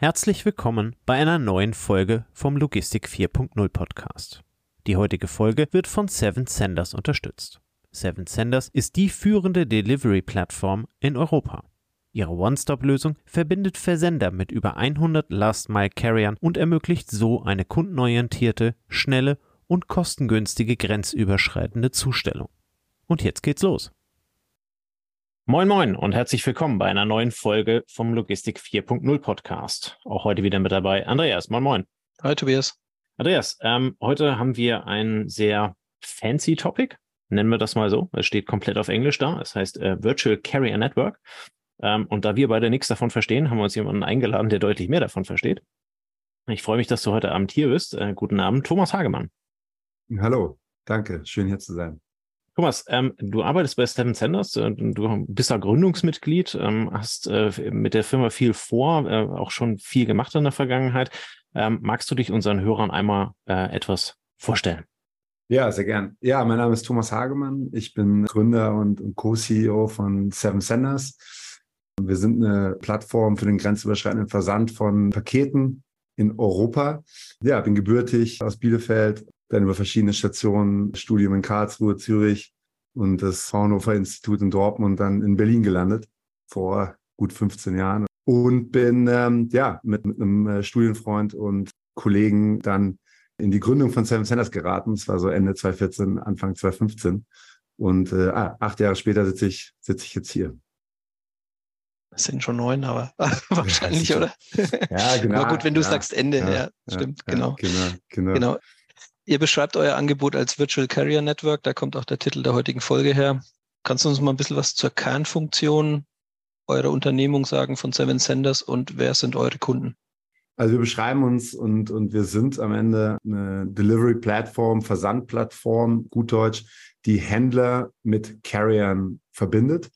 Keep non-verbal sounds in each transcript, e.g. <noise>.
Herzlich willkommen bei einer neuen Folge vom Logistik 4.0 Podcast. Die heutige Folge wird von Seven Senders unterstützt. Seven Senders ist die führende Delivery-Plattform in Europa. Ihre One-Stop-Lösung verbindet Versender mit über 100 Last-Mile-Carriern und ermöglicht so eine kundenorientierte, schnelle und kostengünstige grenzüberschreitende Zustellung. Und jetzt geht's los. Moin Moin und herzlich willkommen bei einer neuen Folge vom Logistik 4.0 Podcast. Auch heute wieder mit dabei Andreas. Moin Moin. Hi Tobias. Andreas, ähm, heute haben wir ein sehr fancy Topic, nennen wir das mal so. Es steht komplett auf Englisch da. Es heißt äh, Virtual Carrier Network. Ähm, und da wir beide nichts davon verstehen, haben wir uns jemanden eingeladen, der deutlich mehr davon versteht. Ich freue mich, dass du heute Abend hier bist. Äh, guten Abend, Thomas Hagemann. Hallo, danke, schön hier zu sein. Thomas, ähm, du arbeitest bei Seven Senders, äh, du bist da Gründungsmitglied, ähm, hast äh, mit der Firma viel vor, äh, auch schon viel gemacht in der Vergangenheit. Ähm, magst du dich unseren Hörern einmal äh, etwas vorstellen? Ja, sehr gern. Ja, mein Name ist Thomas Hagemann. Ich bin Gründer und, und Co-CEO von Seven Senders. Wir sind eine Plattform für den grenzüberschreitenden Versand von Paketen in Europa. Ja, bin gebürtig aus Bielefeld, dann über verschiedene Stationen, Studium in Karlsruhe, Zürich und das Fraunhofer Institut in Dortmund dann in Berlin gelandet vor gut 15 Jahren und bin ähm, ja mit, mit einem äh, Studienfreund und Kollegen dann in die Gründung von Seven Centers geraten. Das war so Ende 2014, Anfang 2015. Und äh, ah, acht Jahre später sitze ich, sitze ich jetzt hier. Das sind schon neun, aber <laughs> wahrscheinlich, oder? Ja, genau. Aber gut, wenn du ja, sagst Ende, ja, ja stimmt, genau. Genau, genau. genau. Ihr beschreibt euer Angebot als Virtual Carrier Network, da kommt auch der Titel der heutigen Folge her. Kannst du uns mal ein bisschen was zur Kernfunktion eurer Unternehmung sagen von Seven Senders und wer sind eure Kunden? Also wir beschreiben uns und, und wir sind am Ende eine Delivery-Plattform, Versandplattform, gut Deutsch, die Händler mit Carriern verbindet.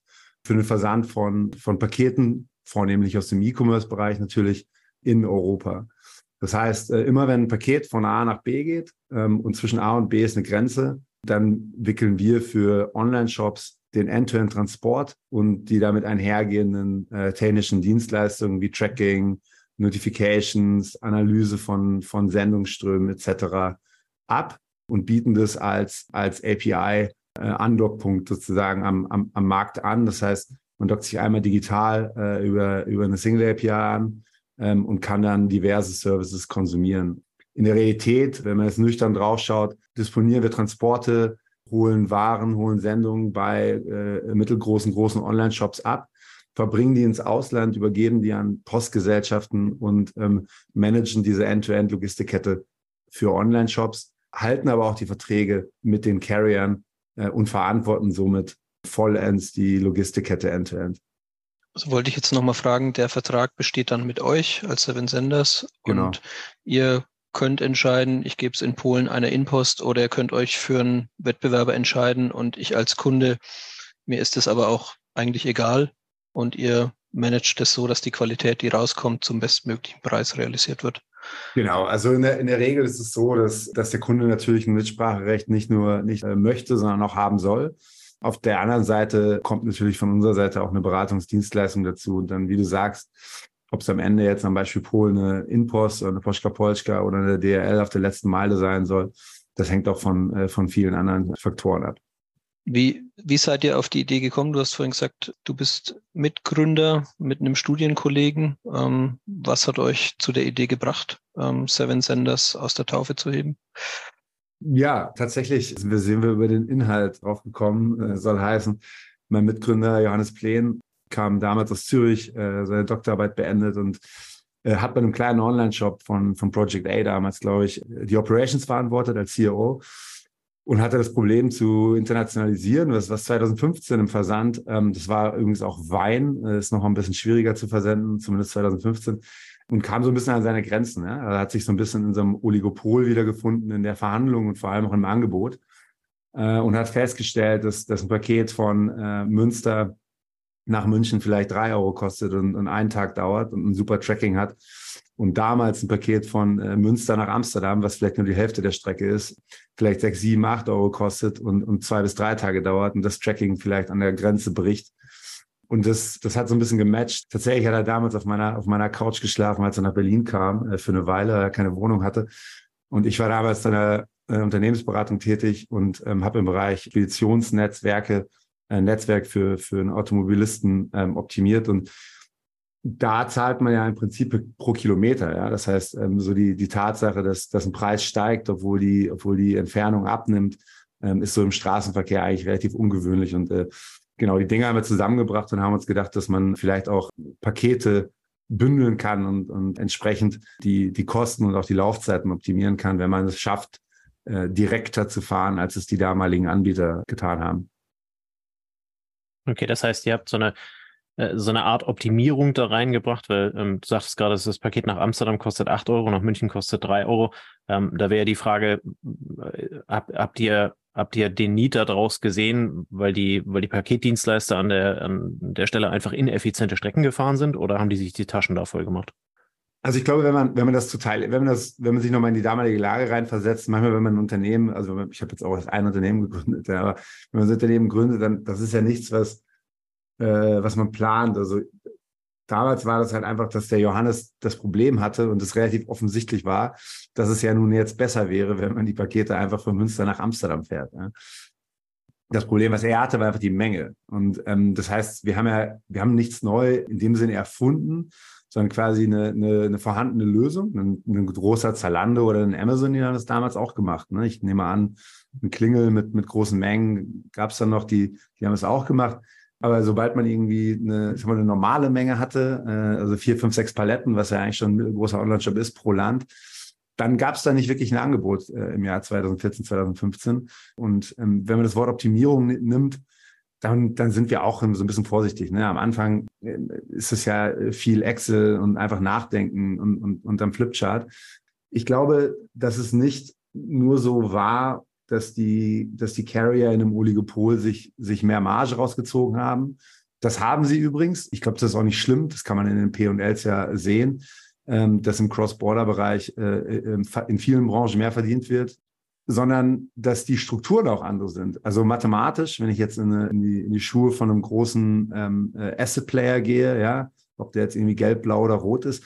Für den Versand von, von Paketen, vornehmlich aus dem E-Commerce-Bereich natürlich in Europa. Das heißt, äh, immer wenn ein Paket von A nach B geht ähm, und zwischen A und B ist eine Grenze, dann wickeln wir für Online-Shops den End-to-End-Transport und die damit einhergehenden äh, technischen Dienstleistungen wie Tracking, Notifications, Analyse von, von Sendungsströmen etc. ab und bieten das als, als API-Undock-Punkt äh, sozusagen am, am, am Markt an. Das heißt, man dockt sich einmal digital äh, über, über eine Single API an ähm, und kann dann diverse Services konsumieren. In der Realität, wenn man jetzt nüchtern draufschaut, disponieren wir Transporte, holen Waren, holen Sendungen bei äh, mittelgroßen, großen Online-Shops ab, verbringen die ins Ausland, übergeben die an Postgesellschaften und ähm, managen diese End-to-End-Logistikkette für Online-Shops, halten aber auch die Verträge mit den Carriern äh, und verantworten somit vollends die Logistikkette End-to-End. Also wollte ich jetzt nochmal fragen, der Vertrag besteht dann mit euch als Seven Senders Genau. und ihr könnt entscheiden, ich gebe es in Polen einer Inpost oder ihr könnt euch für einen Wettbewerber entscheiden und ich als Kunde, mir ist es aber auch eigentlich egal und ihr managt es so, dass die Qualität, die rauskommt, zum bestmöglichen Preis realisiert wird. Genau, also in der, in der Regel ist es so, dass, dass der Kunde natürlich ein Mitspracherecht nicht nur nicht äh, möchte, sondern auch haben soll. Auf der anderen Seite kommt natürlich von unserer Seite auch eine Beratungsdienstleistung dazu. Und dann, wie du sagst, ob es am Ende jetzt am Beispiel Polen eine Inpost oder eine Poschka Polska oder eine DRL auf der letzten Meile sein soll, das hängt auch von, äh, von vielen anderen Faktoren ab. Wie, wie seid ihr auf die Idee gekommen? Du hast vorhin gesagt, du bist Mitgründer mit einem Studienkollegen. Ähm, was hat euch zu der Idee gebracht, ähm, Seven Senders aus der Taufe zu heben? Ja, tatsächlich sind wir, über den Inhalt drauf gekommen. Äh, soll heißen, mein Mitgründer Johannes Plen kam damals aus Zürich, äh, seine Doktorarbeit beendet und äh, hat bei einem kleinen Online-Shop von, von Project A damals, glaube ich, die Operations verantwortet als CEO und hatte das Problem zu internationalisieren, was, was 2015 im Versand, ähm, das war übrigens auch Wein, ist noch ein bisschen schwieriger zu versenden, zumindest 2015 und kam so ein bisschen an seine Grenzen. Ja? Er hat sich so ein bisschen in so einem Oligopol wiedergefunden in der Verhandlung und vor allem auch im Angebot äh, und hat festgestellt, dass, dass ein Paket von äh, Münster nach München vielleicht drei Euro kostet und, und einen Tag dauert und ein super Tracking hat. Und damals ein Paket von äh, Münster nach Amsterdam, was vielleicht nur die Hälfte der Strecke ist, vielleicht sechs, sieben, acht Euro kostet und, und zwei bis drei Tage dauert und das Tracking vielleicht an der Grenze bricht Und das, das hat so ein bisschen gematcht. Tatsächlich hat er damals auf meiner, auf meiner Couch geschlafen, als er nach Berlin kam, äh, für eine Weile, weil er keine Wohnung hatte. Und ich war damals in einer äh, Unternehmensberatung tätig und ähm, habe im Bereich Speditionsnetzwerke ein Netzwerk für, für einen Automobilisten ähm, optimiert. Und da zahlt man ja im Prinzip pro Kilometer. Ja? Das heißt, ähm, so die, die Tatsache, dass, dass ein Preis steigt, obwohl die, obwohl die Entfernung abnimmt, ähm, ist so im Straßenverkehr eigentlich relativ ungewöhnlich. Und äh, genau, die Dinge haben wir zusammengebracht und haben uns gedacht, dass man vielleicht auch Pakete bündeln kann und, und entsprechend die, die Kosten und auch die Laufzeiten optimieren kann, wenn man es schafft, äh, direkter zu fahren, als es die damaligen Anbieter getan haben. Okay, das heißt, ihr habt so eine äh, so eine Art Optimierung da reingebracht, weil ähm, du sagtest gerade, das Paket nach Amsterdam kostet 8 Euro, nach München kostet 3 Euro. Ähm, da wäre die Frage, äh, hab, habt ihr habt ihr den Need daraus gesehen, weil die, weil die Paketdienstleister an der, an der Stelle einfach ineffiziente Strecken gefahren sind oder haben die sich die Taschen da voll gemacht? Also ich glaube, wenn man, wenn man das total, wenn man das, wenn man sich nochmal in die damalige Lage reinversetzt, manchmal, wenn man ein Unternehmen, also ich habe jetzt auch erst ein Unternehmen gegründet, ja, aber wenn man ein Unternehmen gründet, dann das ist ja nichts, was äh, was man plant. Also damals war das halt einfach, dass der Johannes das Problem hatte und es relativ offensichtlich war, dass es ja nun jetzt besser wäre, wenn man die Pakete einfach von Münster nach Amsterdam fährt. Ja. Das Problem, was er hatte, war einfach die Menge. Und ähm, das heißt, wir haben ja, wir haben nichts neu in dem Sinne erfunden, sondern quasi eine, eine, eine vorhandene Lösung. Ein, ein großer Zalando oder ein Amazon, die haben das damals auch gemacht. Ne? Ich nehme an, ein Klingel mit, mit großen Mengen gab es dann noch, die, die haben es auch gemacht. Aber sobald man irgendwie eine, ich mal, eine normale Menge hatte, äh, also vier, fünf, sechs Paletten, was ja eigentlich schon ein großer Online-Shop ist pro Land, dann gab es da nicht wirklich ein Angebot äh, im Jahr 2014, 2015. Und ähm, wenn man das Wort Optimierung nimmt, dann, dann sind wir auch so ein bisschen vorsichtig. Ne? Am Anfang äh, ist es ja viel Excel und einfach nachdenken und, und, und am Flipchart. Ich glaube, dass es nicht nur so war, dass die, dass die Carrier in einem Oligopol sich, sich mehr Marge rausgezogen haben. Das haben sie übrigens. Ich glaube, das ist auch nicht schlimm. Das kann man in den P&Ls ja sehen, ähm, dass im Cross-Border-Bereich äh, äh in vielen Branchen mehr verdient wird, sondern dass die Strukturen auch andere sind. Also mathematisch, wenn ich jetzt in, eine, in, die, in die Schuhe von einem großen ähm, äh, Asset-Player gehe, ja, ob der jetzt irgendwie gelb, blau oder rot ist,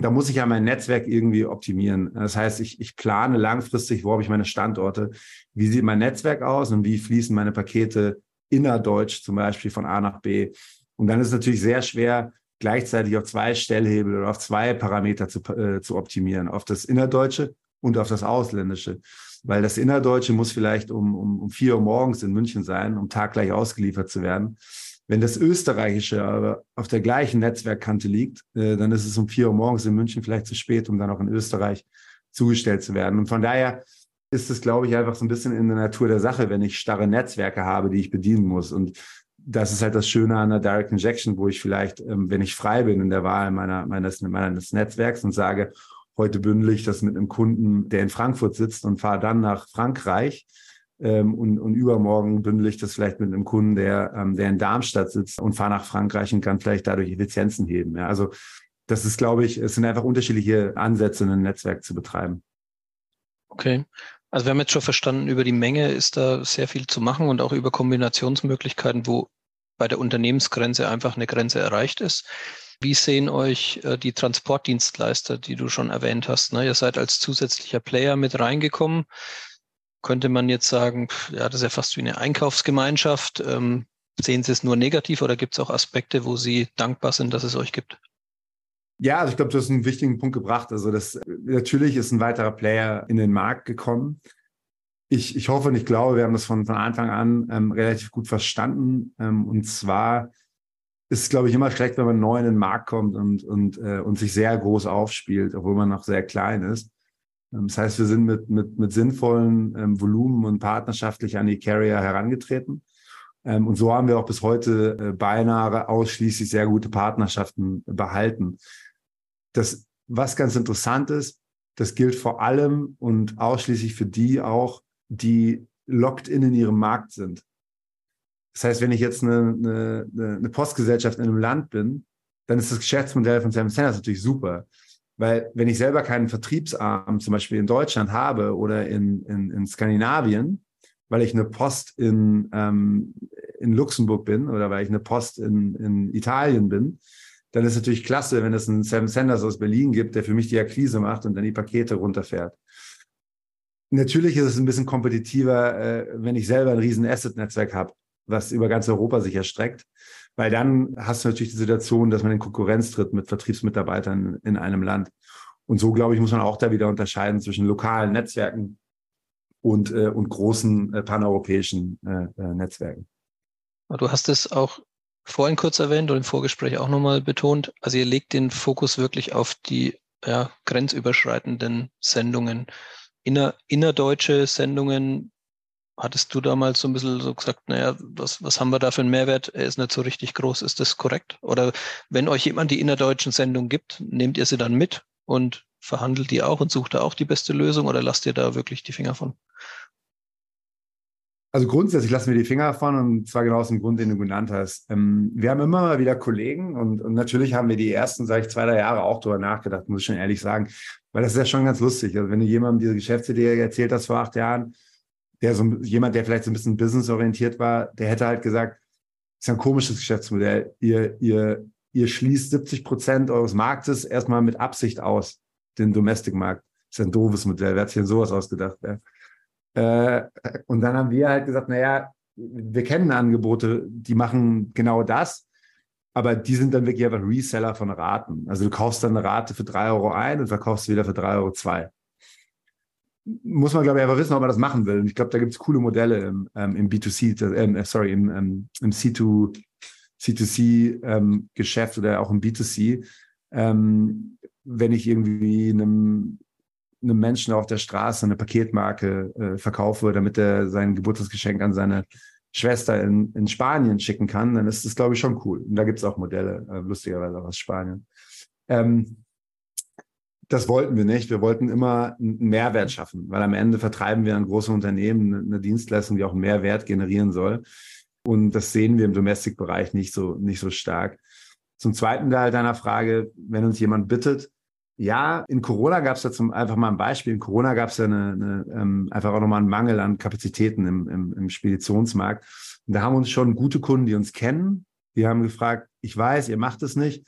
da muss ich ja mein Netzwerk irgendwie optimieren. Das heißt, ich, ich plane langfristig, wo habe ich meine Standorte, wie sieht mein Netzwerk aus und wie fließen meine Pakete innerdeutsch zum Beispiel von A nach B. Und dann ist es natürlich sehr schwer, gleichzeitig auf zwei Stellhebel oder auf zwei Parameter zu, äh, zu optimieren, auf das Innerdeutsche und auf das Ausländische. Weil das Innerdeutsche muss vielleicht um, um, um vier Uhr morgens in München sein, um taggleich ausgeliefert zu werden. Wenn das Österreichische aber auf der gleichen Netzwerkkante liegt, äh, dann ist es um vier Uhr morgens in München vielleicht zu spät, um dann auch in Österreich zugestellt zu werden. Und von daher ist es, glaube ich, einfach so ein bisschen in der Natur der Sache, wenn ich starre Netzwerke habe, die ich bedienen muss. Und das ist halt das Schöne an der Direct Injection, wo ich vielleicht, ähm, wenn ich frei bin in der Wahl meiner, meines, meines Netzwerks und sage, heute bündel ich das mit einem Kunden, der in Frankfurt sitzt und fahre dann nach Frankreich, ähm, und, und übermorgen bündel ich das vielleicht mit einem Kunden, der, ähm, der in Darmstadt sitzt und fahre nach Frankreich und kann vielleicht dadurch Effizienzen heben. Ja, also das ist, glaube ich, es sind einfach unterschiedliche Ansätze, ein Netzwerk zu betreiben. Okay. Also wir haben jetzt schon verstanden, über die Menge ist da sehr viel zu machen und auch über Kombinationsmöglichkeiten, wo bei der Unternehmensgrenze einfach eine Grenze erreicht ist. Wie sehen euch äh, die Transportdienstleister, die du schon erwähnt hast? Ne? Ihr seid als zusätzlicher Player mit reingekommen könnte man jetzt sagen, ja, das ist ja fast wie eine Einkaufsgemeinschaft. Ähm, sehen Sie es nur negativ oder gibt es auch Aspekte, wo Sie dankbar sind, dass es euch gibt? Ja, also ich glaube, du hast einen wichtigen Punkt gebracht. Also das natürlich ist ein weiterer Player in den Markt gekommen. Ich, ich hoffe und ich glaube, wir haben das von, von Anfang an ähm, relativ gut verstanden. Ähm, und zwar ist es, glaube ich, immer schlecht, wenn man neu in den Markt kommt und, und, äh, und sich sehr groß aufspielt, obwohl man noch sehr klein ist. Ähm, das heißt, wir sind mit, mit, mit sinnvollen ähm, Volumen und partnerschaftlich an die Carrier herangetreten. Ähm, und so haben wir auch bis heute äh, beinahe ausschließlich sehr gute Partnerschaften behalten. Das, was ganz interessant ist, das gilt vor allem und ausschließlich für die auch, die locked in in ihrem Markt sind. Das heißt, wenn ich jetzt eine, eine, eine Postgesellschaft in einem Land bin, dann ist das Geschäftsmodell von Sam Sanders natürlich super. Weil wenn ich selber keinen Vertriebsarm zum Beispiel in Deutschland habe oder in, in, in Skandinavien, weil ich eine Post in, ähm, in Luxemburg bin oder weil ich eine Post in, in Italien bin, dann ist es natürlich klasse, wenn es einen Sam Sanders aus Berlin gibt, der für mich die Akquise macht und dann die Pakete runterfährt. Natürlich ist es ein bisschen kompetitiver, äh, wenn ich selber ein riesen Asset-Netzwerk habe, was über ganz Europa sich erstreckt, weil dann hast du natürlich die Situation, dass man in Konkurrenz tritt mit Vertriebsmitarbeitern in einem Land. Und so, glaube ich, muss man auch da wieder unterscheiden zwischen lokalen Netzwerken und, äh, und großen äh, paneuropäischen äh, äh, Netzwerken. Du hast es auch vorhin kurz erwähnt und im Vorgespräch auch nochmal betont. Also ihr legt den Fokus wirklich auf die ja, grenzüberschreitenden Sendungen. Inner, innerdeutsche Sendungen, hattest du damals so ein bisschen so gesagt, naja, was, was haben wir da für einen Mehrwert? Er ist nicht so richtig groß. Ist das korrekt? Oder wenn euch jemand die innerdeutschen Sendungen gibt, nehmt ihr sie dann mit und verhandelt die auch und sucht da auch die beste Lösung oder lasst ihr da wirklich die Finger von? Also grundsätzlich lassen wir die Finger davon und zwar genau aus dem Grund, den du genannt hast. Ähm, wir haben immer mal wieder Kollegen und, und natürlich haben wir die ersten, sage ich, zwei, drei Jahre auch darüber nachgedacht, muss ich schon ehrlich sagen, weil das ist ja schon ganz lustig. Also wenn du jemandem diese Geschäftsidee erzählt hast vor acht Jahren, der so jemand, der vielleicht so ein bisschen businessorientiert war, der hätte halt gesagt, ist ein komisches Geschäftsmodell. Ihr, ihr, ihr schließt 70 Prozent eures Marktes erstmal mit Absicht aus, den Domestic-Markt. Ist ein doofes Modell. Wer hat sich denn sowas ausgedacht? Ja? Äh, und dann haben wir halt gesagt, naja, wir kennen Angebote, die machen genau das, aber die sind dann wirklich einfach Reseller von Raten. Also du kaufst dann eine Rate für drei Euro ein und verkaufst wieder für drei Euro zwei. Muss man, glaube ich, einfach wissen, ob man das machen will. Und ich glaube, da gibt es coole Modelle im, ähm, im B2C, äh, sorry, im, ähm, im C2, C2C-Geschäft ähm, oder auch im B2C. Ähm, wenn ich irgendwie einem einem Menschen auf der Straße eine Paketmarke äh, verkaufe, damit er sein Geburtstagsgeschenk an seine Schwester in, in Spanien schicken kann, dann ist das, glaube ich, schon cool. Und da gibt es auch Modelle, äh, lustigerweise auch aus Spanien. Ähm, das wollten wir nicht. Wir wollten immer einen Mehrwert schaffen, weil am Ende vertreiben wir an große Unternehmen eine Dienstleistung, die auch einen Mehrwert generieren soll. Und das sehen wir im Domestic-Bereich nicht so, nicht so stark. Zum zweiten Teil deiner Frage, wenn uns jemand bittet, ja, in Corona gab es da zum einfach mal ein Beispiel. In Corona gab es ja eine, eine, ähm, einfach auch nochmal einen Mangel an Kapazitäten im, im, im Speditionsmarkt. Und da haben uns schon gute Kunden, die uns kennen, die haben gefragt, ich weiß, ihr macht es nicht,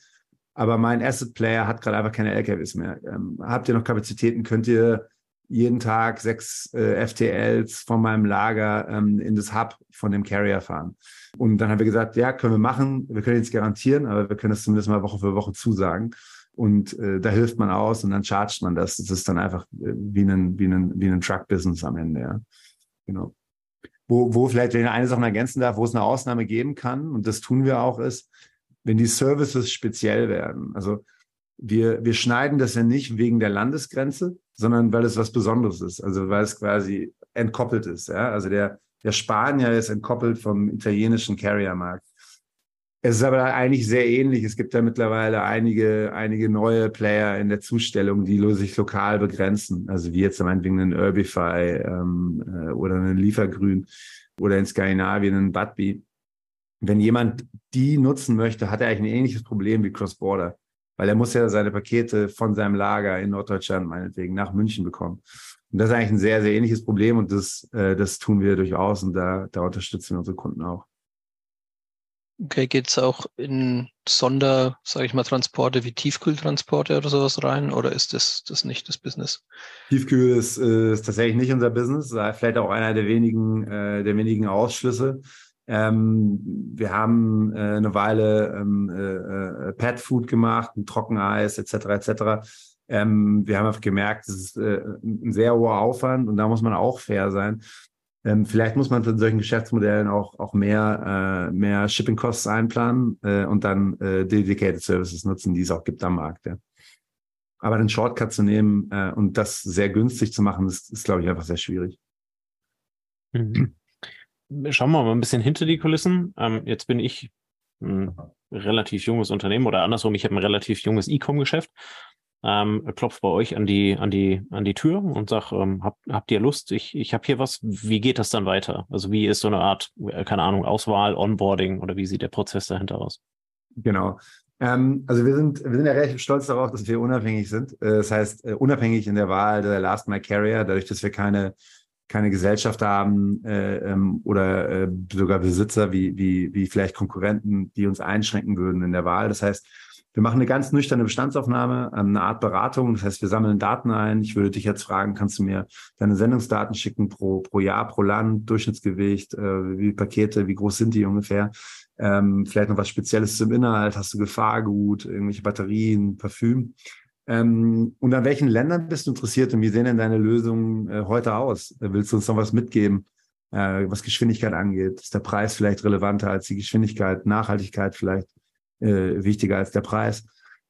aber mein Asset Player hat gerade einfach keine LKWs mehr. Ähm, habt ihr noch Kapazitäten? Könnt ihr jeden Tag sechs äh, FTLs von meinem Lager ähm, in das Hub von dem Carrier fahren? Und dann haben wir gesagt, ja, können wir machen. Wir können jetzt garantieren, aber wir können das zumindest mal Woche für Woche zusagen. Und äh, da hilft man aus und dann chargt man das. Das ist dann einfach äh, wie ein, wie ein, wie ein Truck-Business am Ende, ja. Genau. Wo, wo vielleicht, wenn ich eine Sache ergänzen darf, wo es eine Ausnahme geben kann, und das tun wir auch, ist, wenn die Services speziell werden. Also wir, wir schneiden das ja nicht wegen der Landesgrenze, sondern weil es was Besonderes ist. Also weil es quasi entkoppelt ist. Ja? Also der, der Spanier ist entkoppelt vom italienischen Carriermarkt. Es ist aber eigentlich sehr ähnlich. Es gibt da mittlerweile einige, einige neue Player in der Zustellung, die sich lokal begrenzen. Also wie jetzt meinetwegen einen Urbify ähm, äh, oder einen Liefergrün oder in Skandinavien einen Budbee. Wenn jemand die nutzen möchte, hat er eigentlich ein ähnliches Problem wie Cross-Border, weil er muss ja seine Pakete von seinem Lager in Norddeutschland meinetwegen nach München bekommen. Und das ist eigentlich ein sehr, sehr ähnliches Problem und das, äh, das tun wir durchaus und da, da unterstützen wir unsere Kunden auch. Okay, geht es auch in Sonder, sage ich mal, Transporte wie Tiefkühltransporte oder sowas rein oder ist das, das nicht das Business? Tiefkühl ist, äh, ist tatsächlich nicht unser Business, vielleicht auch einer der wenigen, äh, der wenigen Ausschlüsse. Ähm, wir haben äh, eine Weile ähm, äh, äh Pet Food gemacht, ein Trockeneis etc. etc. Ähm, wir haben gemerkt, es ist äh, ein sehr hoher Aufwand und da muss man auch fair sein. Ähm, vielleicht muss man in solchen Geschäftsmodellen auch, auch mehr, äh, mehr Shipping Costs einplanen äh, und dann äh, Dedicated Services nutzen, die es auch gibt am Markt. Ja. Aber den Shortcut zu nehmen äh, und das sehr günstig zu machen, ist, ist glaube ich, einfach sehr schwierig. Mhm. Schauen wir mal ein bisschen hinter die Kulissen. Ähm, jetzt bin ich ein relativ junges Unternehmen oder andersrum, ich habe ein relativ junges E-Com-Geschäft ähm, klopft bei euch an die, an die, an die Tür und sagt, ähm, habt, habt ihr Lust? Ich, ich habe hier was. Wie geht das dann weiter? Also wie ist so eine Art, äh, keine Ahnung, Auswahl, Onboarding oder wie sieht der Prozess dahinter aus? Genau. Ähm, also wir sind, wir sind ja relativ stolz darauf, dass wir unabhängig sind. Äh, das heißt, äh, unabhängig in der Wahl der Last Mile Carrier, dadurch, dass wir keine keine Gesellschaft haben äh, ähm, oder äh, sogar Besitzer wie, wie, wie vielleicht Konkurrenten, die uns einschränken würden in der Wahl. Das heißt, wir machen eine ganz nüchterne Bestandsaufnahme, eine Art Beratung. Das heißt, wir sammeln Daten ein. Ich würde dich jetzt fragen, kannst du mir deine Sendungsdaten schicken pro, pro Jahr, pro Land, Durchschnittsgewicht, äh, wie Pakete, wie groß sind die ungefähr? Ähm, vielleicht noch was Spezielles zum Inhalt. Hast du Gefahrgut, irgendwelche Batterien, Parfüm? Ähm, und an welchen Ländern bist du interessiert und wie sehen denn deine Lösungen äh, heute aus? Willst du uns noch was mitgeben, äh, was Geschwindigkeit angeht? Ist der Preis vielleicht relevanter als die Geschwindigkeit, Nachhaltigkeit vielleicht? äh, wichtiger als der Preis.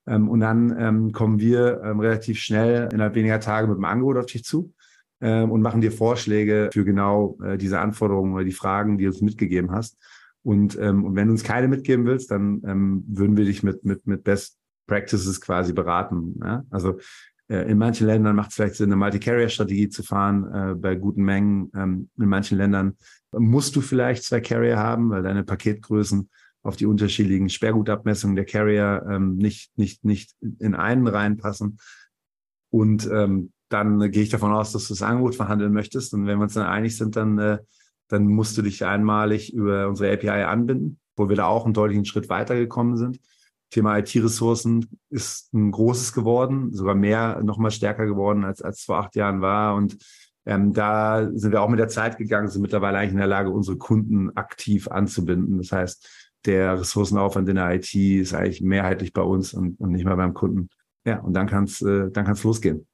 Ähm, und dann ähm, kommen wir ähm, relativ schnell innerhalb weniger Tage mit dem Angebot auf dich zu ähm, und machen dir Vorschläge für genau äh, diese Anforderungen oder die Fragen, die du uns mitgegeben hast. Und, ähm, und wenn du uns keine mitgeben willst, dann würden wir dich mit, mit, mit Best Practices quasi beraten. Ja? Also äh, in manchen Ländern macht es vielleicht Sinn, eine Multi-Carrier-Strategie zu fahren, äh, bei guten Mengen. Ähm, in manchen Ländern musst du vielleicht zwei Carrier haben, weil deine Paketgrößen auf die unterschiedlichen Sperrgutabmessungen der Carrier ähm, nicht, nicht, nicht in einen reinpassen. Und ähm, dann gehe ich davon aus, dass du das Angebot verhandeln möchtest. Und wenn wir uns dann einig sind, dann, äh, dann musst du dich einmalig über unsere API anbinden, wo wir da auch einen deutlichen Schritt weitergekommen sind. Thema IT-Ressourcen ist ein großes geworden, sogar mehr, noch mal stärker geworden, als, als vor acht Jahren war. Und ähm, da sind wir auch mit der Zeit gegangen, sind mittlerweile eigentlich in der Lage, unsere Kunden aktiv anzubinden. Das heißt, der Ressourcenaufwand in der IT ist eigentlich mehrheitlich bei uns und, und nicht mehr beim Kunden. Ja, und dann kann es äh, dann kann's losgehen.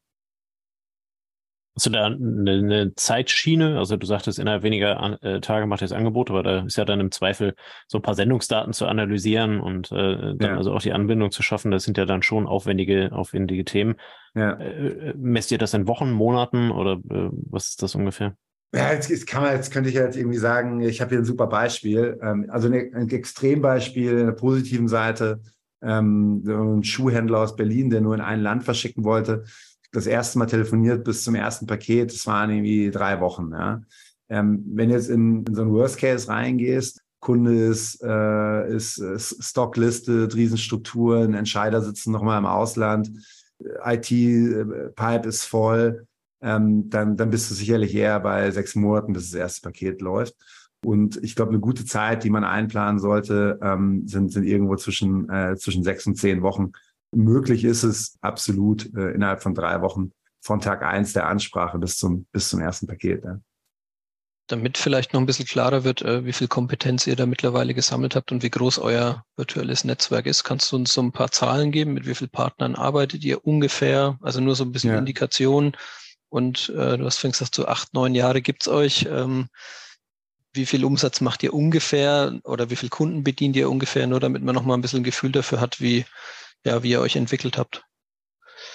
Hast du da eine, eine, Zeitschiene? Also du sagtest, innerhalb weniger äh, Tage macht ihr das Angebot, aber da ist ja dann im Zweifel so ein paar Sendungsdaten zu analysieren und äh, dann ja. also auch die Anbindung zu schaffen. Das sind ja dann schon aufwendige, aufwendige Themen. Ja. Äh, messt ihr das in Wochen, Monaten oder äh, was ist das ungefähr? Ja, jetzt, jetzt, kann man, jetzt könnte ich jetzt irgendwie sagen, ich habe hier ein super Beispiel. Ähm, also ein, ein Extrembeispiel in der positiven Seite. Ähm, ein Schuhhändler aus Berlin, der nur in ein Land verschicken wollte, das erste Mal telefoniert bis zum ersten Paket, das waren irgendwie drei Wochen. Ja. Ähm, wenn du jetzt in, in so ein Worst Case reingehst, Kunde ist, äh, ist, ist Stockliste, Riesenstrukturen, Entscheider sitzen nochmal im Ausland, IT-Pipe ist voll, ähm, dann, dann bist du sicherlich eher bei sechs Monaten, bis das erste Paket läuft. Und ich glaube, eine gute Zeit, die man einplanen sollte, ähm, sind, sind irgendwo zwischen, äh, zwischen sechs und zehn Wochen. Möglich ist es absolut äh, innerhalb von drei Wochen von Tag eins der Ansprache bis zum, bis zum ersten Paket. Ja. Damit vielleicht noch ein bisschen klarer wird, äh, wie viel Kompetenz ihr da mittlerweile gesammelt habt und wie groß euer virtuelles Netzwerk ist, kannst du uns so ein paar Zahlen geben? Mit wie vielen Partnern arbeitet ihr ungefähr? Also nur so ein bisschen ja. Indikation und äh, du hast vorhin gesagt, so acht, neun Jahre gibt's euch. Ähm, wie viel Umsatz macht ihr ungefähr oder wie viel Kunden bedient ihr ungefähr, nur damit man nochmal ein bisschen ein Gefühl dafür hat, wie, ja, wie ihr euch entwickelt habt?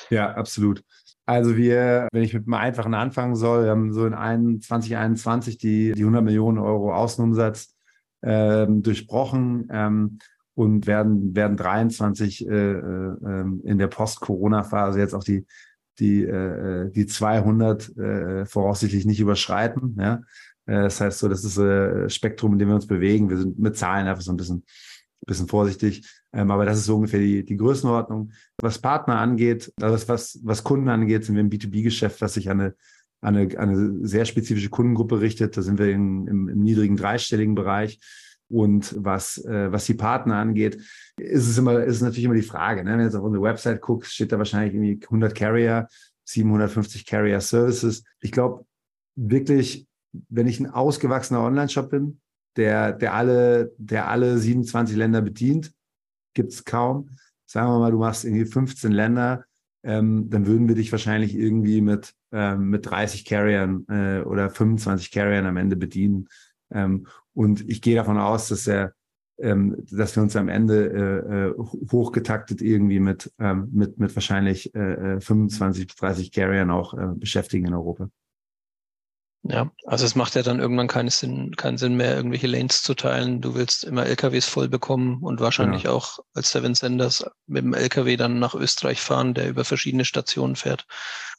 Ja, absolut. Also wir, wenn ich mit einem einfachen anfangen soll, wir haben so in 2021 die, die 100 Millionen Euro Außenumsatz ähm, durchbrochen ähm, und werden, werden 23 äh, äh, ähm, in der Post-Corona-Phase jetzt auch die, die, äh, die 200 äh, voraussichtlich nicht überschreiten. Ja? Äh, das heißt so, das ist äh, Spektrum, in dem wir uns bewegen. Wir sind mit Zahlen einfach so ein bisschen, bisschen vorsichtig. Ähm, aber das ist so ungefähr die, die Größenordnung. Was Partner angeht, also was, was Kunden angeht, sind wir im B2B-Geschäft, was sich an eine, eine, eine sehr spezifische Kundengruppe richtet. Da sind wir in, im, im niedrigen dreistelligen Bereich. Und was, äh, was die Partner angeht, ist es immer, ist es natürlich immer die Frage. Ne? Wenn du jetzt auf unsere Website guckst, steht da wahrscheinlich irgendwie 100 Carrier, 750 Carrier Services. Ich glaube wirklich, wenn ich ein ausgewachsener Online-Shop bin, der, der alle, der alle 27 Länder bedient, gibt es kaum. Sagen wir mal, du machst irgendwie 15 Länder, ähm, dann würden wir dich wahrscheinlich irgendwie mit, ähm, mit 30 Carriern äh, oder 25 Carriern am Ende bedienen. Ähm, und ich gehe davon aus, dass er, ähm, dass wir uns am Ende äh, äh hochgetaktet irgendwie mit, ähm, mit, mit wahrscheinlich äh, 25 äh, bis 30 Carriern auch äh, beschäftigen in Europa. Ja, also es macht ja dann irgendwann keinen Sinn, keinen Sinn mehr, irgendwelche Lanes zu teilen. Du willst immer LKWs voll bekommen und wahrscheinlich genau. auch als Seven Senders mit dem LKW dann nach Österreich fahren, der über verschiedene Stationen fährt.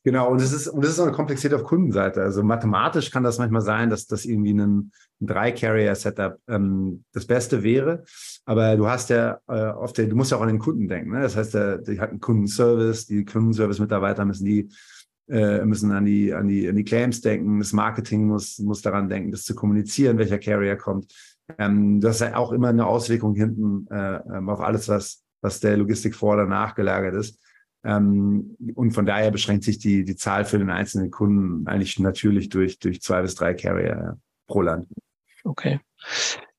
Genau, und es ist, und es ist auch eine Komplexität auf Kundenseite. Also mathematisch kann das manchmal sein, dass das irgendwie ein, ein Drei-Carrier-Setup ähm, das Beste wäre. Aber du hast ja äh, oft, du musst ja auch an den Kunden denken. Ne? Das heißt, der, die hat einen Kundenservice, die Kundenservice-Mitarbeiter müssen die äh, müssen an die, an die, an die Claims denken, das Marketing muss, muss daran denken, das zu kommunizieren, welcher Carrier kommt. Ähm, das ist auch immer eine Auswirkung hinten äh, ähm, auf alles, was, was der Logistik vor oder nachgelagert ist. Ähm, und von daher beschränkt sich die, die Zahl für den einzelnen Kunden eigentlich natürlich durch, durch zwei bis drei Carrier pro Land. Okay.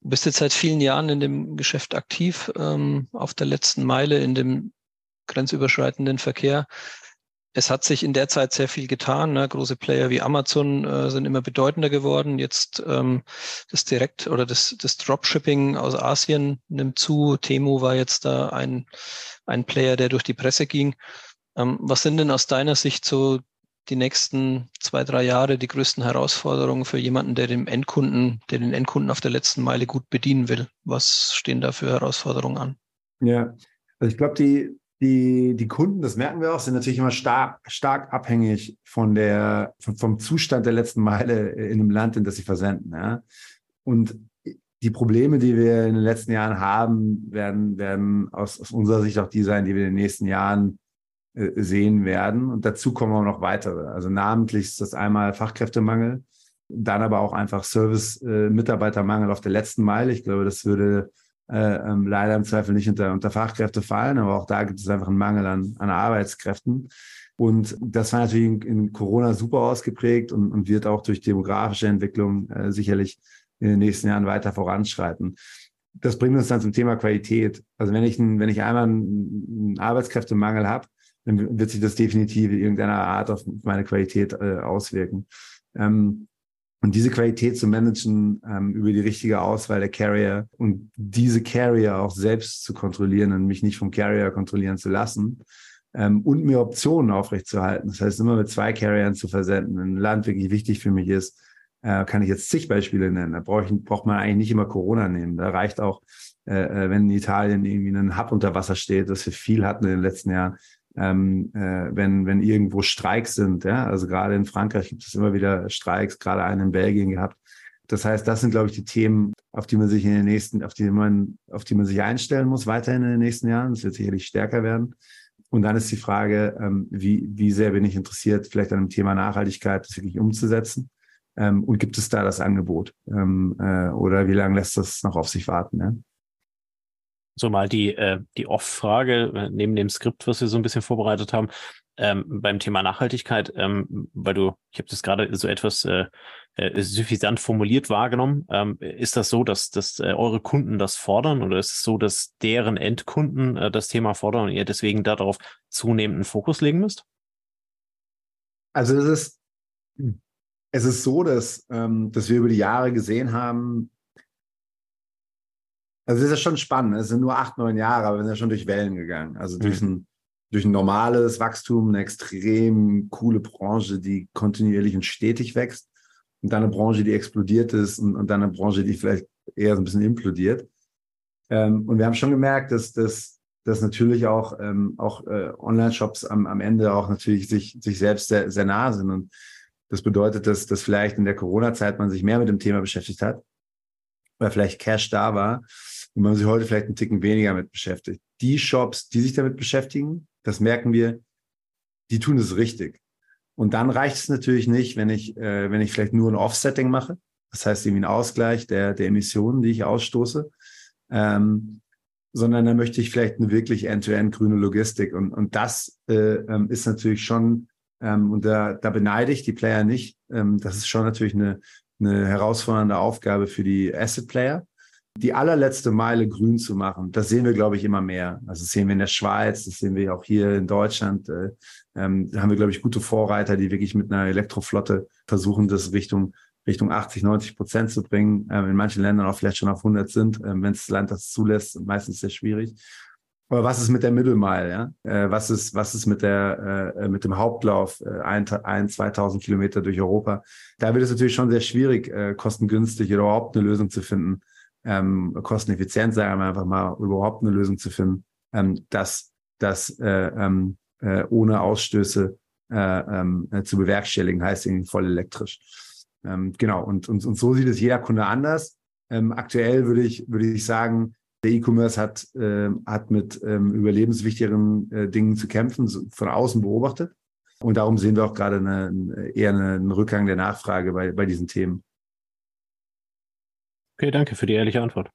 Du bist jetzt seit vielen Jahren in dem Geschäft aktiv, ähm, auf der letzten Meile in dem grenzüberschreitenden Verkehr. Es hat sich in der Zeit sehr viel getan. Ne? Große Player wie Amazon äh, sind immer bedeutender geworden. Jetzt ähm, das Direkt- oder das, das Dropshipping aus Asien nimmt zu. Temu war jetzt da ein, ein Player, der durch die Presse ging. Ähm, was sind denn aus deiner Sicht so die nächsten zwei, drei Jahre die größten Herausforderungen für jemanden, der den Endkunden, der den Endkunden auf der letzten Meile gut bedienen will? Was stehen da für Herausforderungen an? Ja, also ich glaube, die, die, die Kunden, das merken wir auch, sind natürlich immer stark, stark abhängig von der, vom Zustand der letzten Meile in dem Land, in das sie versenden. Ja? Und die Probleme, die wir in den letzten Jahren haben, werden, werden aus, aus unserer Sicht auch die sein, die wir in den nächsten Jahren äh, sehen werden. Und dazu kommen auch noch weitere. Also namentlich ist das einmal Fachkräftemangel, dann aber auch einfach Service-Mitarbeitermangel äh, auf der letzten Meile. Ich glaube, das würde äh, ähm, leider im Zweifel nicht unter, unter Fachkräfte fallen, aber auch da gibt es einfach einen Mangel an, an Arbeitskräften. Und das war natürlich in, in Corona super ausgeprägt und, und, wird auch durch demografische Entwicklung äh, sicherlich in den nächsten Jahren weiter voranschreiten. Das bringt uns dann zum Thema Qualität. Also wenn ich, ein, wenn ich einmal einen, Arbeitskräftemangel habe, dann wird sich das definitiv in irgendeiner Art auf meine Qualität äh, auswirken. Ähm, und diese Qualität zu managen ähm, über die richtige Auswahl der Carrier und diese Carrier auch selbst zu kontrollieren und mich nicht vom Carrier kontrollieren zu lassen ähm, und mir Optionen aufrechtzuerhalten. Das heißt, immer mit zwei Carriern zu versenden. Wenn ein Land wirklich wichtig für mich ist, äh, kann ich jetzt zig Beispiele nennen. Da brauch ich, braucht man eigentlich nicht immer Corona nehmen. Da reicht auch, äh, äh wenn in Italien irgendwie ein Hub unter Wasser steht, das wir viel hatten in den letzten Jahren, ähm, äh, wenn, wenn irgendwo Streiks sind. Ja? Also gerade in Frankreich gibt es immer wieder Streiks, gerade einen in Belgien gehabt. Das heißt, das sind, glaube ich, die Themen, auf die man sich in den nächsten, auf die man, auf die man sich einstellen muss, weiterhin in den nächsten Jahren. Das wird sicherlich stärker werden. Und dann ist die Frage, ähm, wie, wie sehr bin ich interessiert, vielleicht an dem Thema Nachhaltigkeit das wirklich umzusetzen? Ähm, und gibt es da das Angebot? Ähm, äh, oder wie lange lässt das noch auf sich warten? So mal die, äh, die Off-Frage äh, neben dem Skript, was wir so ein bisschen vorbereitet haben, ähm, beim Thema Nachhaltigkeit, ähm, weil du, ich habe das gerade so etwas äh, äh, suffisant formuliert wahrgenommen. Ähm, ist das so, dass, dass äh, eure Kunden das fordern oder ist es so, dass deren Endkunden äh, das Thema fordern und ihr deswegen darauf zunehmenden Fokus legen müsst? Also es ist, es ist so, dass, ähm, dass wir über die Jahre gesehen haben, also das ist ja schon spannend. Es sind nur acht, neun Jahre, aber wir sind ja schon durch Wellen gegangen. Also durch, mhm. ein, durch ein normales Wachstum, eine extrem coole Branche, die kontinuierlich und stetig wächst. Und dann eine Branche, die explodiert ist und, und dann eine Branche, die vielleicht eher so ein bisschen implodiert. Ähm, und wir haben schon gemerkt, dass, dass, dass natürlich auch, ähm, auch äh, Online-Shops am, am Ende auch natürlich sich, sich selbst sehr, sehr nah sind. Und das bedeutet, dass, dass vielleicht in der Corona-Zeit man sich mehr mit dem Thema beschäftigt hat, weil vielleicht Cash da war und man sich heute vielleicht einen Ticken weniger mit beschäftigt. Die Shops, die sich damit beschäftigen, das merken wir, die tun es richtig. Und dann reicht es natürlich nicht, wenn ich, äh, wenn ich vielleicht nur ein Offsetting mache. Das heißt irgendwie ein Ausgleich der, der Emissionen, die ich ausstoße. Ähm, sondern dann möchte ich vielleicht eine wirklich end-to-end -end grüne Logistik. Und, und das äh, ähm, ist natürlich schon, ähm, und da, da beneide ich die Player nicht. Ähm, das ist schon natürlich eine, eine herausfordernde Aufgabe für die Asset Player die allerletzte Meile grün zu machen. Das sehen wir, glaube ich, immer mehr. Also das sehen wir in der Schweiz, das sehen wir auch hier in Deutschland. Äh, ähm, da haben wir, glaube ich, gute Vorreiter, die wirklich mit einer Elektroflotte versuchen, das Richtung Richtung 80, 90 Prozent zu bringen. Ähm, in manchen Ländern auch vielleicht schon auf 100 sind, ähm, wenn das Land das zulässt. Meistens sehr schwierig. Aber was ist mit der Mittelmeile? Ja? Äh, was ist was ist mit der äh, mit dem Hauptlauf äh, ein, ein 2000 Kilometer durch Europa? Da wird es natürlich schon sehr schwierig, äh, kostengünstig oder überhaupt eine Lösung zu finden, ähm, kosteneffizient, sagen wir einfach mal, überhaupt eine Lösung zu finden, ähm, dass das äh, ähm, äh, ohne Ausstöße äh, ähm, äh, zu bewerkstelligen, heißt irgendwie voll elektrisch. Ähm, genau, und, und, und so sieht es jeder Kunde anders. Ähm, aktuell würde ich, würde ich sagen, der E-Commerce hat, hat mit überlebenswichtigeren äh, Dingen zu kämpfen, so von außen beobachtet. Und darum sehen wir auch gerade eine, eher einen Rückgang der Nachfrage bei, bei diesen Themen. Okay, danke für die ehrliche Antwort.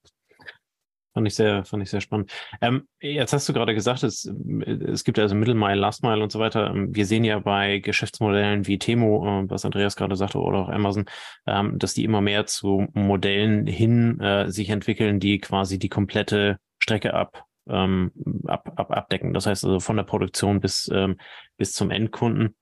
Fand ich sehr, fand ich sehr spannend. Ähm, jetzt hast du gerade gesagt, es, es gibt also Middle Mile, Last Mile und so weiter. Ähm, wir sehen ja bei Geschäftsmodellen wie Temo, äh, was Andreas gerade sagte, oder auch Amazon, ähm, dass die immer mehr zu Modellen hin äh, sich entwickeln, die quasi die komplette Strecke ab, ähm, ab, ab, abdecken. Das heißt also von der Produktion bis, ähm, bis zum Endkunden.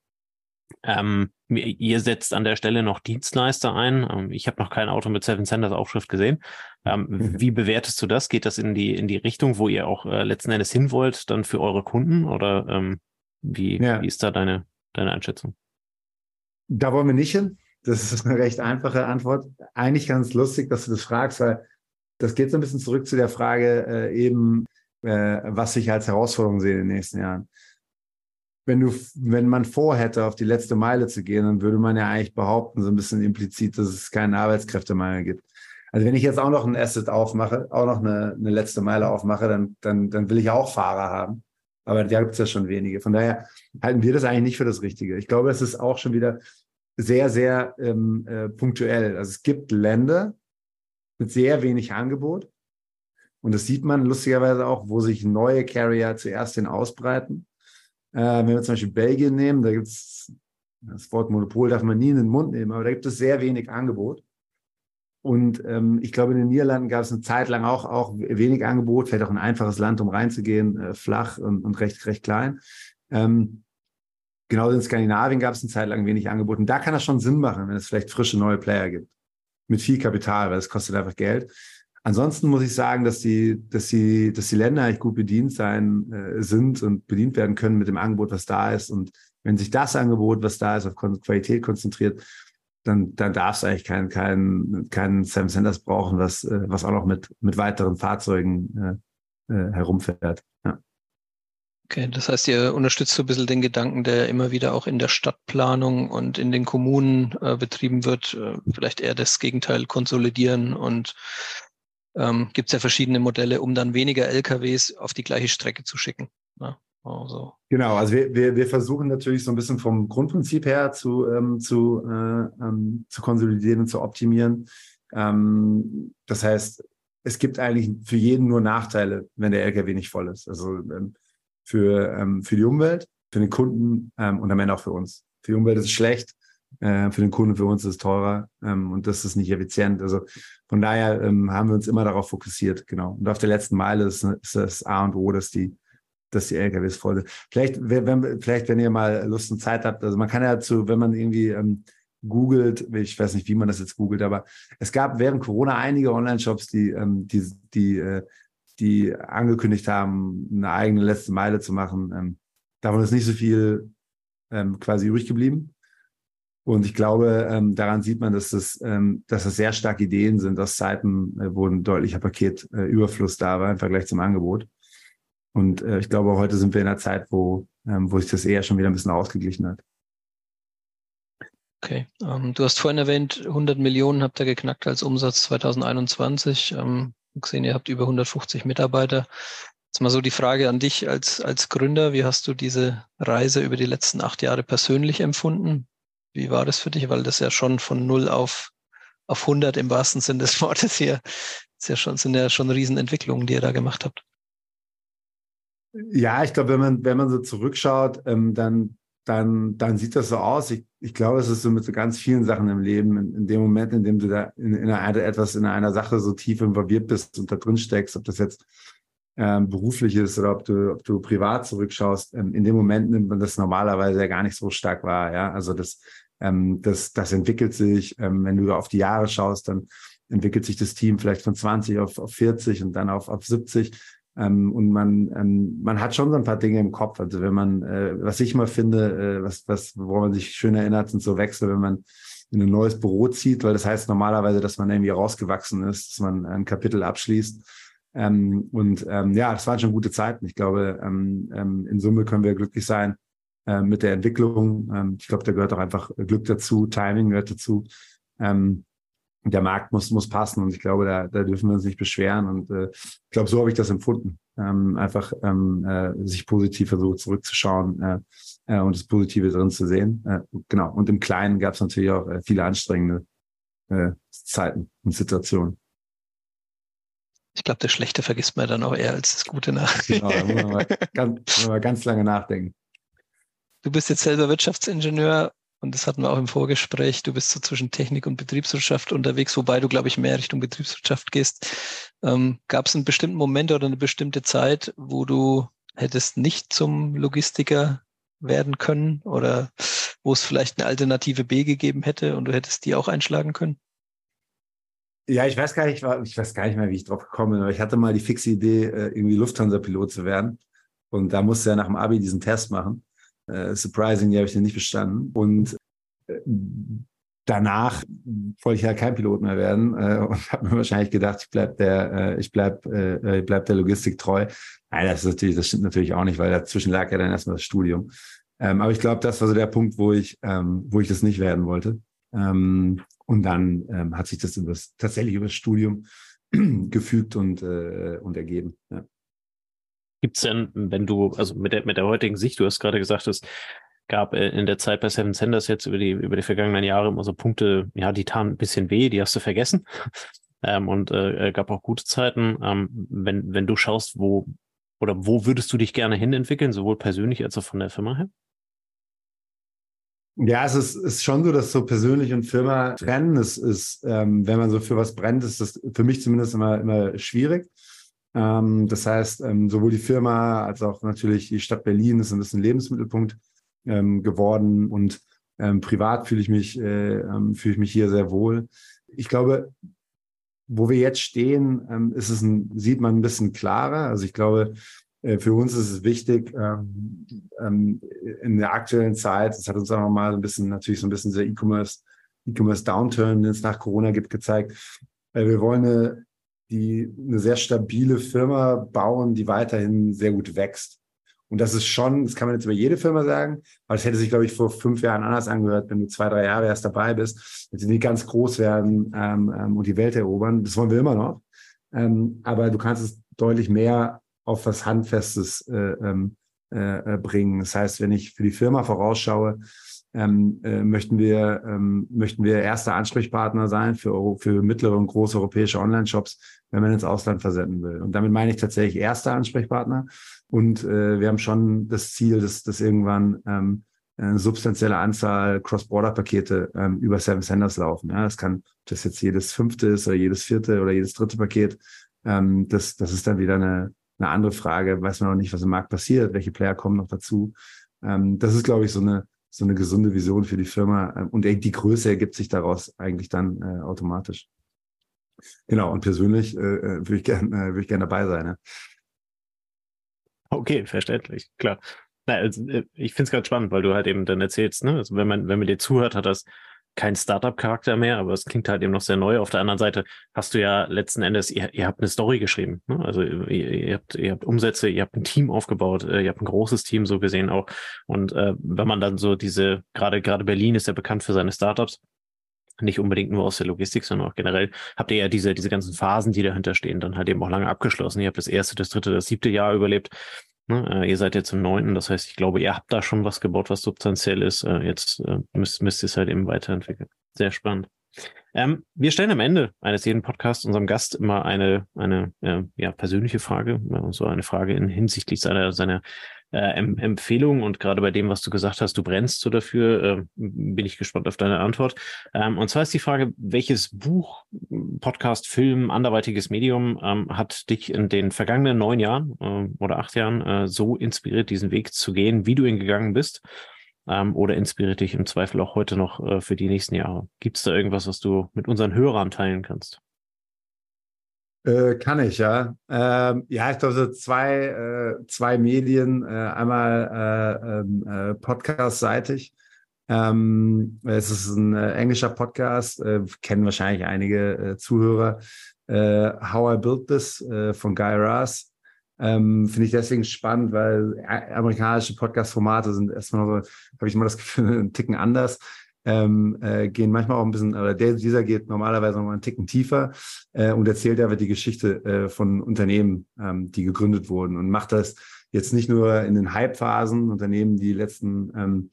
Ähm, ihr setzt an der Stelle noch Dienstleister ein. Ähm, ich habe noch kein Auto mit Seven Senders Aufschrift gesehen. Ähm, mhm. Wie bewertest du das? Geht das in die, in die Richtung, wo ihr auch äh, letzten Endes hin wollt, dann für eure Kunden? Oder ähm, wie, ja. wie ist da deine, deine Einschätzung? Da wollen wir nicht hin. Das ist eine recht einfache Antwort. Eigentlich ganz lustig, dass du das fragst, weil das geht so ein bisschen zurück zu der Frage äh, eben, äh, was ich als Herausforderung sehe in den nächsten Jahren wenn du, wenn man vorhätte, auf die letzte Meile zu gehen, dann würde man ja eigentlich behaupten, so ein bisschen implizit, dass es keinen Arbeitskräftemangel gibt. Also wenn ich jetzt auch noch ein Asset aufmache, auch noch eine, eine letzte Meile aufmache, dann, dann, dann will ich auch Fahrer haben. Aber da gibt es ja schon wenige. Von daher halten wir das eigentlich nicht für das Richtige. Ich glaube, es ist auch schon wieder sehr, sehr ähm, äh, punktuell. Also es gibt Länder mit sehr wenig Angebot. Und das sieht man lustigerweise auch, wo sich neue Carrier zuerst hin ausbreiten. Äh, wenn wir zum Beispiel Belgien nehmen, da gibt es, das Wort Monopol darf man nie in den Mund nehmen, aber da gibt es sehr wenig Angebot. Und ähm, ich glaube, in den Niederlanden gab es eine Zeit lang auch, auch wenig Angebot, vielleicht auch ein einfaches Land, um reinzugehen, äh, flach und, und recht, recht klein. Ähm, genauso in Skandinavien gab es eine Zeit lang wenig Angebot. Und da kann das schon Sinn machen, wenn es vielleicht frische neue Player gibt. Mit viel Kapital, weil es kostet einfach Geld. Ansonsten muss ich sagen, dass die, dass die, dass die Länder eigentlich gut bedient sein äh, sind und bedient werden können mit dem Angebot, was da ist. Und wenn sich das Angebot, was da ist, auf Qualität konzentriert, dann, dann darf es eigentlich keinen kein, kein Sam Sanders brauchen, was, äh, was auch noch mit, mit weiteren Fahrzeugen äh, äh, herumfährt. Ja. Okay, das heißt, ihr unterstützt so ein bisschen den Gedanken, der immer wieder auch in der Stadtplanung und in den Kommunen äh, betrieben wird, äh, vielleicht eher das Gegenteil konsolidieren und ähm, gibt es ja verschiedene Modelle, um dann weniger LKWs auf die gleiche Strecke zu schicken. Ja, also. Genau, also wir, wir, wir versuchen natürlich so ein bisschen vom Grundprinzip her zu, ähm, zu, äh, ähm, zu konsolidieren und zu optimieren. Ähm, das heißt, es gibt eigentlich für jeden nur Nachteile, wenn der LKW nicht voll ist. Also ähm, für, ähm, für die Umwelt, für den Kunden ähm, und am Ende auch für uns. Für die Umwelt ist es schlecht, äh, für den Kunden, für uns ist es teurer ähm, und das ist nicht effizient. Also von daher ähm, haben wir uns immer darauf fokussiert, genau. Und auf der letzten Meile ist, ist das A und O, dass die, dass die LKWs voll sind. Vielleicht, wenn, vielleicht, wenn ihr mal Lust und Zeit habt, also man kann ja zu, wenn man irgendwie ähm, googelt, ich weiß nicht, wie man das jetzt googelt, aber es gab während Corona einige Online-Shops, die, ähm, die, die, äh, die angekündigt haben, eine eigene letzte Meile zu machen. Ähm, davon ist nicht so viel ähm, quasi übrig geblieben. Und ich glaube, ähm, daran sieht man, dass das, ähm, dass das sehr stark Ideen sind aus Zeiten, äh, wo ein deutlicher Paketüberfluss äh, da war im Vergleich zum Angebot. Und äh, ich glaube, heute sind wir in einer Zeit, wo, ähm, wo sich das eher schon wieder ein bisschen ausgeglichen hat. Okay, ähm, du hast vorhin erwähnt, 100 Millionen habt ihr geknackt als Umsatz 2021. Ähm, gesehen, ihr habt über 150 Mitarbeiter. Jetzt mal so die Frage an dich als, als Gründer. Wie hast du diese Reise über die letzten acht Jahre persönlich empfunden? Wie war das für dich? Weil das ja schon von 0 auf, auf 100 im wahrsten Sinne des Wortes hier, ist ja schon, sind ja schon Riesenentwicklungen, die ihr da gemacht habt. Ja, ich glaube, wenn man, wenn man so zurückschaut, ähm, dann, dann, dann sieht das so aus. Ich, ich glaube, es ist so mit so ganz vielen Sachen im Leben, in, in dem Moment, in dem du da in, in einer, etwas in einer Sache so tief involviert bist und da drin steckst, ob das jetzt ähm, beruflich ist oder ob du, ob du privat zurückschaust, ähm, in dem Moment nimmt man das normalerweise ja gar nicht so stark wahr. Ja, also das, ähm, das, das entwickelt sich. Ähm, wenn du auf die Jahre schaust, dann entwickelt sich das Team vielleicht von 20 auf, auf 40 und dann auf, auf 70. Ähm, und man, ähm, man hat schon so ein paar Dinge im Kopf. Also wenn man, äh, was ich mal finde, äh, was, was, woran man sich schön erinnert, sind so Wechsel, wenn man in ein neues Büro zieht, weil das heißt normalerweise, dass man irgendwie rausgewachsen ist, dass man ein Kapitel abschließt. Ähm, und ähm, ja, das waren schon gute Zeiten. Ich glaube, ähm, ähm, in Summe können wir glücklich sein, äh, mit der Entwicklung. Ähm, ich glaube, da gehört auch einfach Glück dazu, Timing gehört dazu. Ähm, der Markt muss, muss passen und ich glaube, da, da dürfen wir uns nicht beschweren. Und äh, ich glaube, so habe ich das empfunden. Einfach ähm, äh, sich positiv versucht zurückzuschauen, äh, äh, und das Positive drin zu sehen. Äh, genau. Und im Kleinen gab es natürlich auch äh, viele anstrengende Zeiten und Situationen. Ich glaube, das Schlechte vergisst man dann auch eher als das Gute nach. Genau, da <laughs> muss man mal ganz, lange nachdenken. Du bist jetzt selber Wirtschaftsingenieur und das hatten wir auch im Vorgespräch. Du bist so zwischen Technik und Betriebswirtschaft unterwegs, wobei du, glaube ich, mehr Richtung Betriebswirtschaft gehst. Ähm, Gab es einen bestimmten Moment oder eine bestimmte Zeit, wo du hättest nicht zum Logistiker werden können oder wo es vielleicht eine Alternative B gegeben hätte und du hättest die auch einschlagen können? Ja, ich weiß gar nicht, ich weiß gar nicht mehr, wie ich drauf gekommen bin, aber ich hatte mal die fixe Idee, äh, irgendwie Lufthansa-Pilot zu werden. Und da musste er nach dem Abi diesen Test machen. Äh, surprisingly habe ich den nicht bestanden. Und äh, danach wollte ich ja kein Pilot mehr werden und habe mir wahrscheinlich gedacht, ich bleib der, ich bleib, ich bleib der Logistik treu. Nein, das ist natürlich, das stimmt natürlich auch nicht, weil dazwischen lag ja dann erstmal das Studium. Ähm, aber ich glaube, das war so der Punkt, wo ich, ähm, wo ich das nicht werden wollte. Ähm, und dann ähm, hat sich das, das tatsächlich über das Studium <clears throat> gefügt und, äh, und ergeben. Ja. Gibt es denn, wenn du, also mit der, mit der heutigen Sicht, du hast gerade gesagt, es gab äh, in der Zeit bei Seven Senders jetzt über die, über die vergangenen Jahre immer so Punkte, ja, die taten ein bisschen weh, die hast du vergessen. <laughs> ähm, und äh, äh, gab auch gute Zeiten. Ähm, wenn, wenn du schaust, wo oder wo würdest du dich gerne hinentwickeln, sowohl persönlich als auch von der Firma her? Ja, es ist, ist schon so, dass so persönlich und Firma trennen. Es ist, ähm, wenn man so für was brennt, ist das für mich zumindest immer, immer schwierig. Ähm, das heißt, ähm, sowohl die Firma als auch natürlich die Stadt Berlin ist ein bisschen Lebensmittelpunkt ähm, geworden und ähm, privat fühle ich mich äh, ähm, fühle ich mich hier sehr wohl. Ich glaube, wo wir jetzt stehen, ist es ein, sieht man ein bisschen klarer. Also ich glaube, für uns ist es wichtig, in der aktuellen Zeit, das hat uns auch nochmal ein bisschen, natürlich so ein bisschen der E-Commerce, E-Commerce Downturn, den es nach Corona gibt, gezeigt. Wir wollen eine die eine sehr stabile Firma bauen, die weiterhin sehr gut wächst. Und das ist schon, das kann man jetzt über jede Firma sagen, aber das hätte sich, glaube ich, vor fünf Jahren anders angehört, wenn du zwei, drei Jahre erst dabei bist, wenn sie nicht ganz groß werden ähm, ähm, und die Welt erobern. Das wollen wir immer noch. Ähm, aber du kannst es deutlich mehr auf was Handfestes äh, ähm, äh, bringen. Das heißt, wenn ich für die Firma vorausschaue, ähm, äh, möchten wir ähm, möchten wir erster Ansprechpartner sein für für mittlere und große europäische Online-Shops, wenn man ins Ausland versenden will. Und damit meine ich tatsächlich erster Ansprechpartner. Und äh, wir haben schon das Ziel, dass, dass irgendwann ähm, eine substanzielle Anzahl Cross-Border-Pakete ähm, über Seven Senders laufen. Ja, das kann das jetzt jedes fünfte ist oder jedes vierte oder jedes dritte Paket. Ähm, das, das ist dann wieder eine, eine andere Frage. Weiß man noch nicht, was im Markt passiert, welche Player kommen noch dazu. Ähm, das ist, glaube ich, so eine so eine gesunde Vision für die Firma. Ähm, und die Größe ergibt sich daraus eigentlich dann äh, automatisch. Genau, und persönlich äh, äh würde ich gerne äh, würd gern dabei sein. Ja. Okay, verständlich, klar. Na, also, äh, ich finde es ganz spannend, weil du halt eben dann erzählst, ne? Also wenn man, wenn man dir zuhört, hat das kein Startup-Charakter mehr, aber es klingt halt eben noch sehr neu. Auf der anderen Seite hast du ja letzten Endes, ihr, ihr habt eine Story geschrieben. Ne? Also ihr, ihr, habt, ihr habt Umsätze, ihr habt ein Team aufgebaut, äh, ihr habt ein großes Team so gesehen auch. Und äh, wenn man dann so diese, gerade gerade Berlin ist ja bekannt für seine Startups, nicht unbedingt nur aus der Logistik, sondern auch generell, habt ihr ja diese, diese ganzen Phasen, die dahinter stehen, dann halt eben auch lange abgeschlossen. Ihr habt das erste, das dritte, das siebte Jahr überlebt. Ne? Äh, ihr seid jetzt im neunten, das heißt, ich glaube, ihr habt da schon was gebaut, was substanziell ist. Äh, jetzt äh, müsst, müsst ihr es halt eben weiterentwickeln. Sehr spannend. Ähm, wir stellen am Ende eines jeden Podcasts unserem Gast immer eine, eine äh, ja, persönliche Frage, so eine Frage in hinsichtlich seiner, seiner äh, Empfehlung und gerade bei dem, was du gesagt hast, du brennst so dafür, äh, bin ich gespannt auf deine Antwort. Ähm, und zwar ist die Frage, welches Buch, Podcast, Film, anderweitiges Medium ähm, hat dich in den vergangenen neun Jahren äh, oder acht Jahren äh, so inspiriert, diesen Weg zu gehen, wie du ihn gegangen bist? Ähm, oder inspiriert dich im Zweifel auch heute noch äh, für die nächsten Jahre? Gibt es da irgendwas, was du mit unseren Hörern teilen kannst? Äh, kann ich, ja. Ähm, ja, ich glaube, so zwei, äh, zwei Medien, äh, einmal äh, ähm, äh, podcast-seitig. Ähm, es ist ein englischer Podcast, kennen wahrscheinlich einige Zuhörer. How I Built This von Guy Raz. Ähm, Finde ich deswegen spannend, weil amerikanische Podcast-Formate sind erstmal so, habe ich immer das Gefühl, <laughs> einen Ticken anders. ähm, äh, gehen manchmal auch ein bisschen, oder der, dieser geht normalerweise noch mal einen Ticken tiefer äh, und erzählt aber die Geschichte äh, von Unternehmen, ähm, die gegründet wurden und macht das jetzt nicht nur in den Hype-Phasen, Unternehmen, die letzten ähm,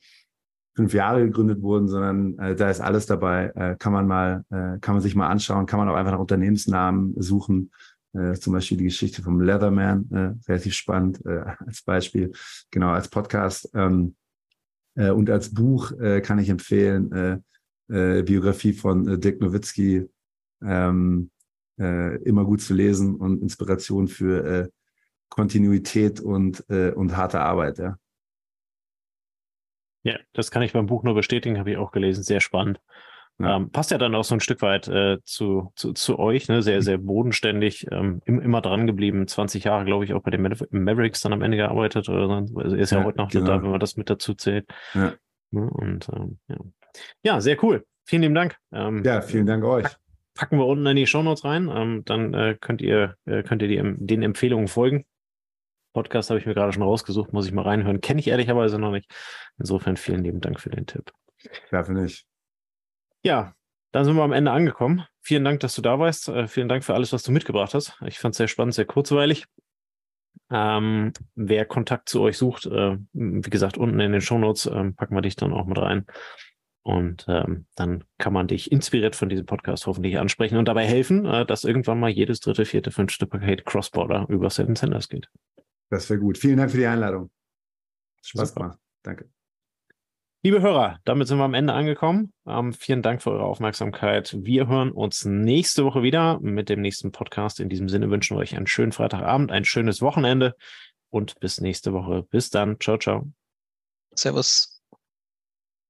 fünf Jahre gegründet wurden, sondern äh, da ist alles dabei. Äh, kann man mal, äh, kann man sich mal anschauen, kann man auch einfach nach Unternehmensnamen suchen. Äh, zum Beispiel die Geschichte vom Leatherman, äh, relativ spannend äh, als Beispiel, genau als Podcast. Ähm, äh, und als Buch äh, kann ich empfehlen, äh, äh, Biografie von äh, Dirk Nowitzki, ähm, äh, immer gut zu lesen und Inspiration für äh, Kontinuität und, äh, und harte Arbeit. Ja. ja, das kann ich beim Buch nur bestätigen, habe ich auch gelesen, sehr spannend. Ja. Ähm, passt ja dann auch so ein Stück weit äh, zu, zu, zu euch, ne? sehr, sehr bodenständig, ähm, im, immer dran geblieben. 20 Jahre, glaube ich, auch bei den Mavericks dann am Ende gearbeitet. Oder so. Also er ist ja, ja heute noch genau. da, wenn man das mit dazu zählt. Ja. Ne? Und ähm, ja. ja, sehr cool. Vielen lieben Dank. Ähm, ja, vielen Dank euch. Packen wir unten in die Shownotes rein. Ähm, dann äh, könnt ihr, äh, könnt ihr die, den Empfehlungen folgen. Podcast habe ich mir gerade schon rausgesucht, muss ich mal reinhören. Kenne ich ehrlicherweise noch nicht. Insofern vielen lieben Dank für den Tipp. Dafür nicht. Ja, dann sind wir am Ende angekommen. Vielen Dank, dass du da warst. Äh, vielen Dank für alles, was du mitgebracht hast. Ich fand es sehr spannend, sehr kurzweilig. Ähm, wer Kontakt zu euch sucht, äh, wie gesagt, unten in den Shownotes äh, packen wir dich dann auch mit rein. Und ähm, dann kann man dich inspiriert von diesem Podcast hoffentlich ansprechen und dabei helfen, äh, dass irgendwann mal jedes dritte, vierte, fünfte Paket Crossborder über Seven Senders geht. Das wäre gut. Vielen Dank für die Einladung. Spaß gemacht. Danke. Liebe Hörer, damit sind wir am Ende angekommen. Ähm, vielen Dank für eure Aufmerksamkeit. Wir hören uns nächste Woche wieder mit dem nächsten Podcast. In diesem Sinne wünschen wir euch einen schönen Freitagabend, ein schönes Wochenende und bis nächste Woche. Bis dann. Ciao, ciao. Servus.